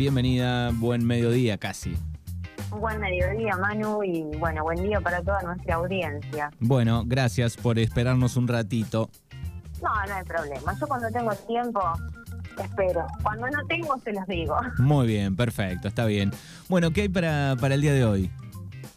bienvenida, buen mediodía casi. Buen mediodía, Manu, y bueno, buen día para toda nuestra audiencia. Bueno, gracias por esperarnos un ratito. No, no hay problema. Yo cuando tengo tiempo, espero. Cuando no tengo, se los digo. Muy bien, perfecto, está bien. Bueno, ¿qué hay para, para el día de hoy?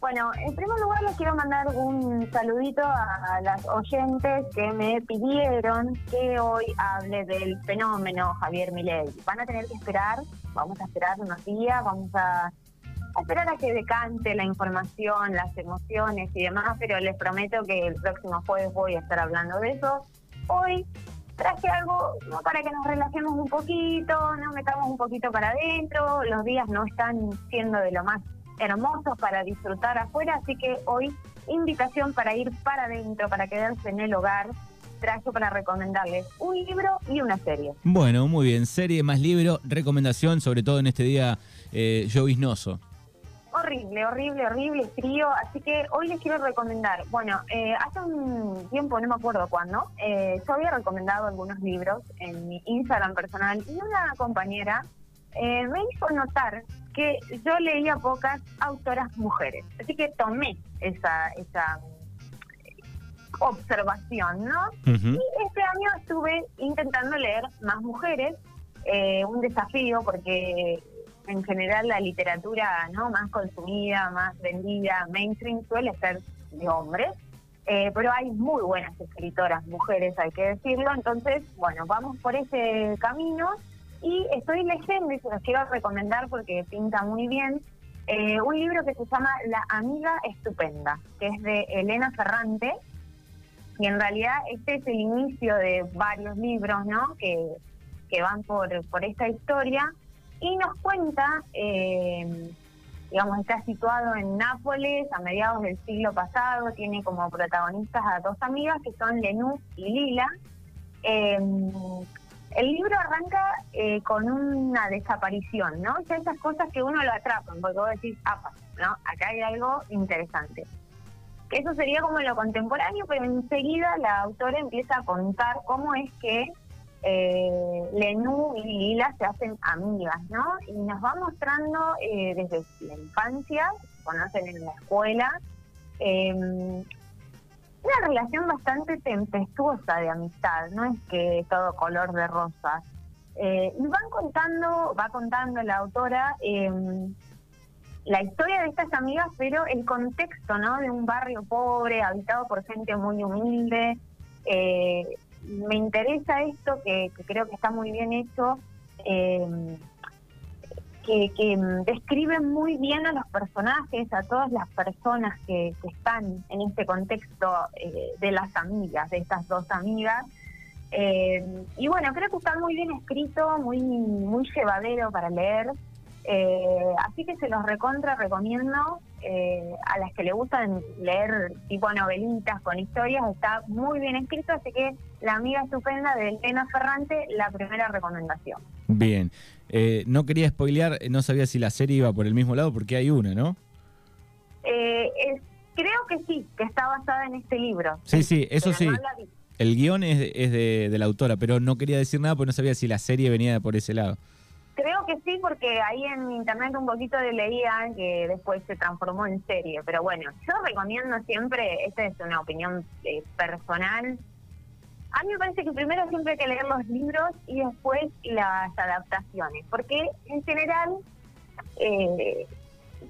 Bueno, en primer lugar les quiero mandar un saludito a las oyentes que me pidieron que hoy hable del fenómeno Javier Milei. Van a tener que esperar, vamos a esperar unos días, vamos a, esperar a que decante la información, las emociones y demás, pero les prometo que el próximo jueves voy a estar hablando de eso. Hoy traje algo para que nos relajemos un poquito, nos metamos un poquito para adentro, los días no están siendo de lo más hermosos para disfrutar afuera, así que hoy invitación para ir para adentro, para quedarse en el hogar. Traje para recomendarles un libro y una serie. Bueno, muy bien. Serie más libro, recomendación, sobre todo en este día eh, lloviznoso. Horrible, horrible, horrible, frío. Así que hoy les quiero recomendar. Bueno, eh, hace un tiempo, no me acuerdo cuándo, eh, yo había recomendado algunos libros en mi Instagram personal y una compañera eh, me hizo notar que yo leía pocas autoras mujeres. Así que tomé esa, esa observación, ¿no? Y este año estuve intentando leer más mujeres, eh, un desafío porque en general la literatura no más consumida, más vendida, mainstream suele ser de hombres. Eh, pero hay muy buenas escritoras mujeres, hay que decirlo. Entonces, bueno, vamos por ese camino y estoy leyendo, y se los quiero recomendar porque pinta muy bien, eh, un libro que se llama La Amiga Estupenda, que es de Elena Ferrante. Y en realidad este es el inicio de varios libros ¿no? que, que van por, por esta historia. Y nos cuenta, eh, digamos, está situado en Nápoles a mediados del siglo pasado. Tiene como protagonistas a dos amigas que son Lenú y Lila. Eh, el libro arranca eh, con una desaparición, ¿no? O esas cosas que uno lo atrapan, porque vos decís, apa, ¿no? Acá hay algo interesante. Eso sería como lo contemporáneo, pero enseguida la autora empieza a contar cómo es que eh, Lenú y Lila se hacen amigas, ¿no? Y nos va mostrando eh, desde la infancia, conocen en la escuela, eh, una relación bastante tempestuosa de amistad, no es que todo color de rosas. Eh, y van contando, va contando la autora em, la historia de estas amigas, pero el contexto, ¿no? De un barrio pobre, habitado por gente muy humilde. Eh, me interesa esto, que, que, creo que está muy bien hecho. Eh, que, mm, describen muy bien a los personajes, a todas las personas que, están en este contexto eh, de las amigas, de estas dos amigas. Eh, y bueno, creo que está muy bien escrito, muy, muy llevadero para leer. Eh, así que se los recontra recomiendo a las que le gustan leer tipo novelitas con historias, está muy bien escrito, así que La amiga estupenda de Elena Ferrante, la primera recomendación. Bien, eh, no quería spoilear, no sabía si la serie iba por el mismo lado porque hay una, ¿no? Eh, creo que sí, que está basada en este libro. Sí, sí, eso sí. el guion es, de, la autora, pero no quería decir nada porque no sabía si la serie venía por ese lado. Creo que sí, porque ahí en internet un poquito de leía que después se transformó en serie. Pero bueno, yo recomiendo siempre, esta es una opinión eh, personal, a mí me parece que primero siempre hay que leer los libros y después las adaptaciones, porque en general eh,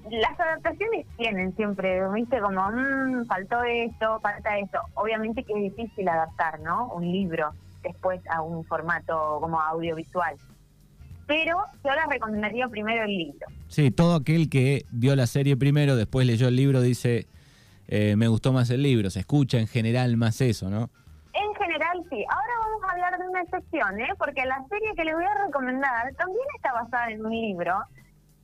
las adaptaciones tienen siempre, viste, como, mmm, faltó esto, falta esto. Obviamente que es difícil adaptar, ¿no? Un libro después a un formato como audiovisual. Pero yo les recomendaría primero el libro. Sí, todo aquel que vio la serie primero, después leyó el libro, dice, eh, me gustó más el libro. Se escucha en general más eso, ¿no? Sí. Ahora vamos a hablar de una excepción, ¿eh? porque la serie que les voy a recomendar también está basada en un libro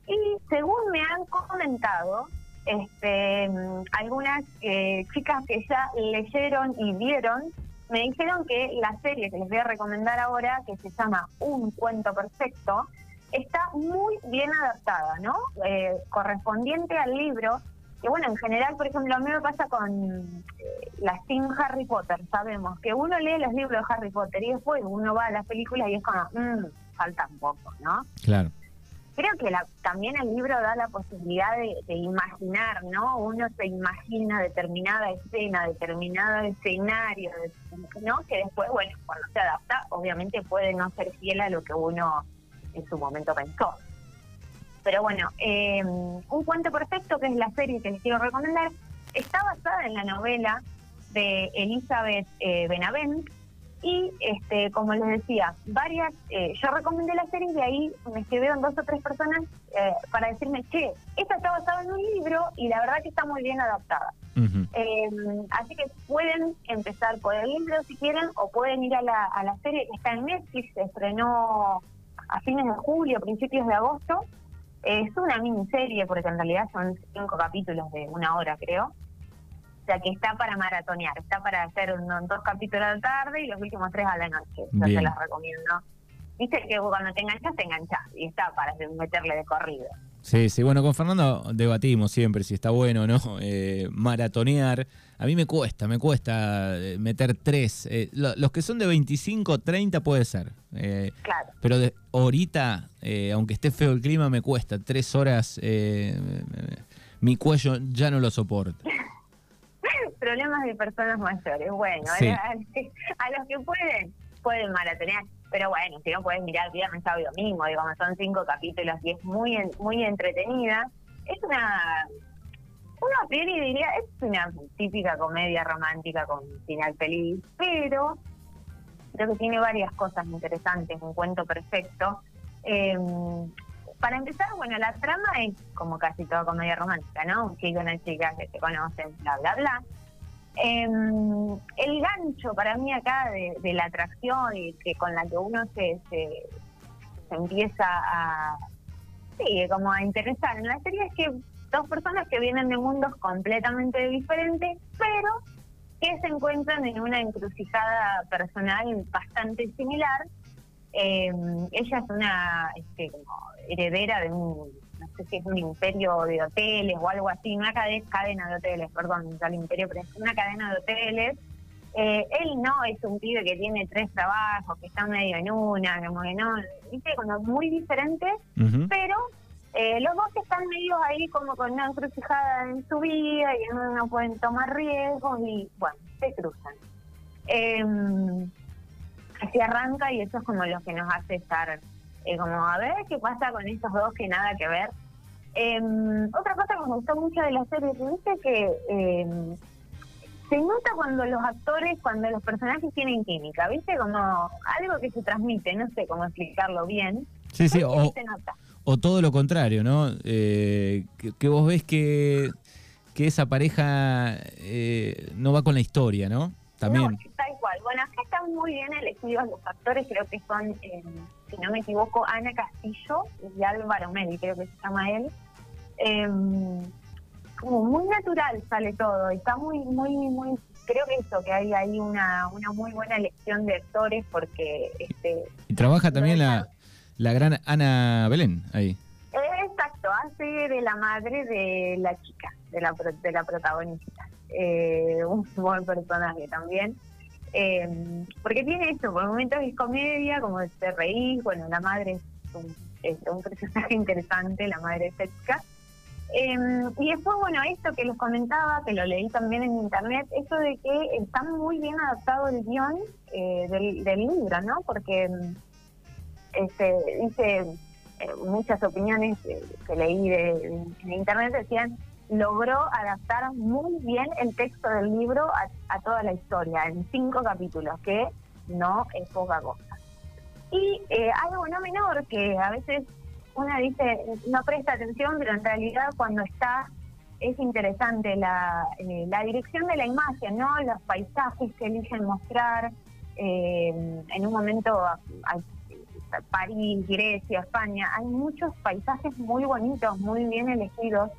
y según me han comentado este, algunas eh, chicas que ya leyeron y vieron, me dijeron que la serie que les voy a recomendar ahora, que se llama Un cuento perfecto, está muy bien adaptada, ¿no? Eh, correspondiente al libro que bueno, en general, por ejemplo, a mí me pasa con eh, las Team Harry Potter, sabemos que uno lee los libros de Harry Potter y después uno va a las películas y es como, mmm, falta un poco, ¿no? Claro. creo que la, también el libro da la posibilidad de, imaginar, ¿no? Uno se imagina determinada escena, determinado escenario, ¿no? Que después, bueno, cuando se adapta, obviamente puede no ser fiel a lo que uno en su momento pensó. Pero bueno, eh, Un cuento perfecto, que es la serie que les quiero recomendar, está basada en la novela de Elizabeth eh, Benavent, y este, como les decía, varias, eh, yo recomendé la serie y de ahí me escribieron dos o tres personas eh, para decirme, che, esta está basada en un libro y la verdad que está muy bien adaptada. Em, así que pueden empezar por el libro si quieren o pueden ir a la, a la serie que está en Netflix, se estrenó a fines de julio, principios de agosto. Es una miniserie porque en realidad son cinco capítulos de una hora creo sea que está para maratonear, está para hacer dos capítulos a la tarde y los últimos tres a la noche. Yo se los recomiendo. Viste que cuando te enganchas, te enganchas y está para meterle de corrido. Sí, sí, bueno, con Fernando debatimos siempre si está bueno o no eh, maratonear. A mí me cuesta, me cuesta eh, meter tres. Eh, los que son de 25, 30 puede ser. claro. Pero de, ahorita, aunque esté feo el clima, me cuesta. Tres horas, mi cuello ya no lo soporta. problemas de personas mayores. Bueno, a, los que pueden, pueden maratonear. Pero bueno, si no puedes mirar viernes, sábado y domingo, digamos, son cinco capítulos y es muy muy entretenida. Es una, una peli, diría, es una típica comedia romántica con final feliz, pero creo que tiene varias cosas interesantes, un cuento perfecto. Eh, para empezar, bueno, la trama es como casi toda comedia romántica, ¿no? Un chico y una chica que se conocen, bla, bla, bla. Em, gancho para mí acá de, la atracción y que con la que uno se, se, empieza a, sí, como a interesar en la serie es que dos personas que vienen de mundos completamente diferentes, pero que se encuentran en una encrucijada personal bastante similar. Em, ella es una este, como heredera de un no sé si es un imperio de hoteles o algo así, una cadena de hoteles, perdón, el imperio, pero es una cadena de hoteles. Eh, él no es un pibe que tiene tres trabajos, que está medio en una, como que no, viste, como muy diferentes, pero eh, los dos están medio ahí como con una encrucijada en su vida y no, pueden tomar riesgos y bueno, se cruzan. Eh, así arranca y eso es como lo que nos hace estar eh, como a ver qué pasa con estos dos que nada que ver. Em, otra cosa que me gustó mucho de la serie, viste que em, se nota cuando los actores, cuando los personajes tienen química, viste como algo que se transmite, no sé cómo explicarlo bien. Sí, sí, o, o todo lo contrario, ¿no? Eh, que, vos ves que, que esa pareja eh, no va con la historia, ¿no? También. tal cual. Bueno, acá están muy bien elegidos los actores, creo que son, eh, si no me equivoco, Ana Castillo y Álvaro Meli, creo que se llama él. Em, como muy natural sale todo, está muy, muy, muy, creo que eso, que hay ahí una, una muy buena elección de actores porque... este Y trabaja también la, la gran Ana Belén ahí. Exacto, hace de la madre de la chica, de la, de la protagonista. Eh, un buen personaje también. Eh, porque tiene esto, por momentos es comedia, como se reír, bueno, la madre es un, es un personaje interesante, la madre es Eh, y después, bueno, esto que les comentaba, que lo leí también en internet, eso de que está muy bien adaptado el guion eh, del, libro, ¿no? Porque este, dice muchas opiniones que leí de, en internet decían logró adaptar muy bien el texto del libro a, toda la historia, en cinco capítulos, que no es poca cosa. Y eh, algo no menor, que a veces uno dice, no presta atención, pero en realidad cuando está es interesante la, eh, la dirección de la imagen, ¿no? Los paisajes que eligen mostrar. Eh, en un momento, París, Grecia, España, hay muchos paisajes muy bonitos, muy bien elegidos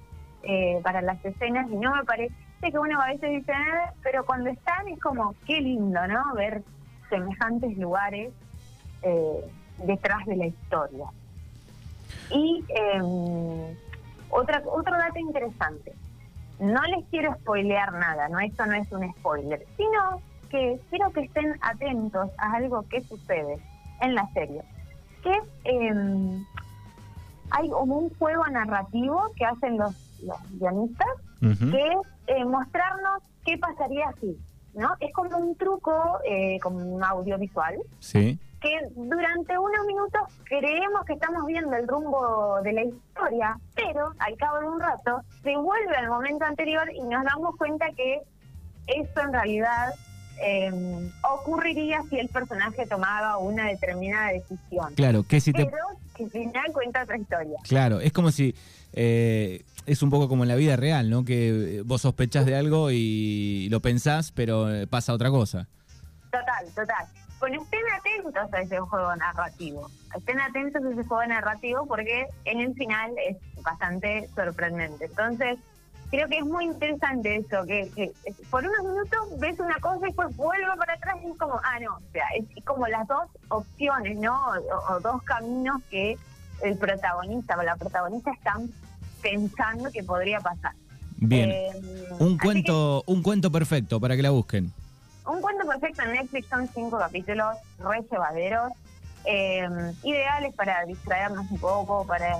eh, para las escenas y no me parece que uno a veces dice, ah", pero cuando están es como, qué lindo, ¿no? Ver semejantes lugares detrás de la historia. Y eh, otra, otro dato interesante, no les quiero spoilear nada, no esto no es un spoiler, sino que quiero que estén atentos a algo que sucede en la serie, que es hay como un juego narrativo que hacen los, los guionistas, que es eh, mostrarnos qué pasaría si, ¿no? Es como un truco, eh, como un audiovisual. Sí. Que durante unos minutos creemos que estamos viendo el rumbo de la historia, pero al cabo de un rato se vuelve al momento anterior y nos damos cuenta que eso en realidad eh, ocurriría si el personaje tomaba una determinada decisión. Claro, que si te... Pero que al final cuenta otra historia. Claro, es como si... Eh, es un poco como en la vida real, ¿no? Que vos sospechás de algo y lo pensás, pero eh, pasa otra cosa. Total, total. Bueno, estén atentos a ese juego narrativo. Estén atentos a ese juego narrativo porque en el final es bastante sorprendente. Entonces, creo que es muy interesante eso, que, que por unos minutos ves una cosa y después vuelve para atrás y es como, ah, no, o sea, es como las dos opciones, ¿no? O, dos caminos que el protagonista o la protagonista están pensando que podría pasar. Bien. Eh, un cuento, un cuento perfecto para que la busquen. Perfecto en Netflix son cinco capítulos re llevaderos. Eh, ideales para distraernos un poco, para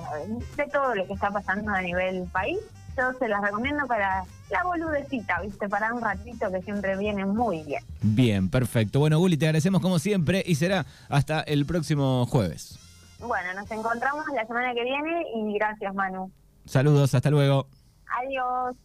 de todo lo que está pasando a nivel país yo se las recomiendo para la boludecita, ¿viste? Para un ratito que siempre viene muy bien. Bien, perfecto. Bueno, Guli, te agradecemos como siempre y será hasta el próximo jueves. Bueno, nos encontramos la semana que viene y gracias, Manu. Saludos, hasta luego. Adiós.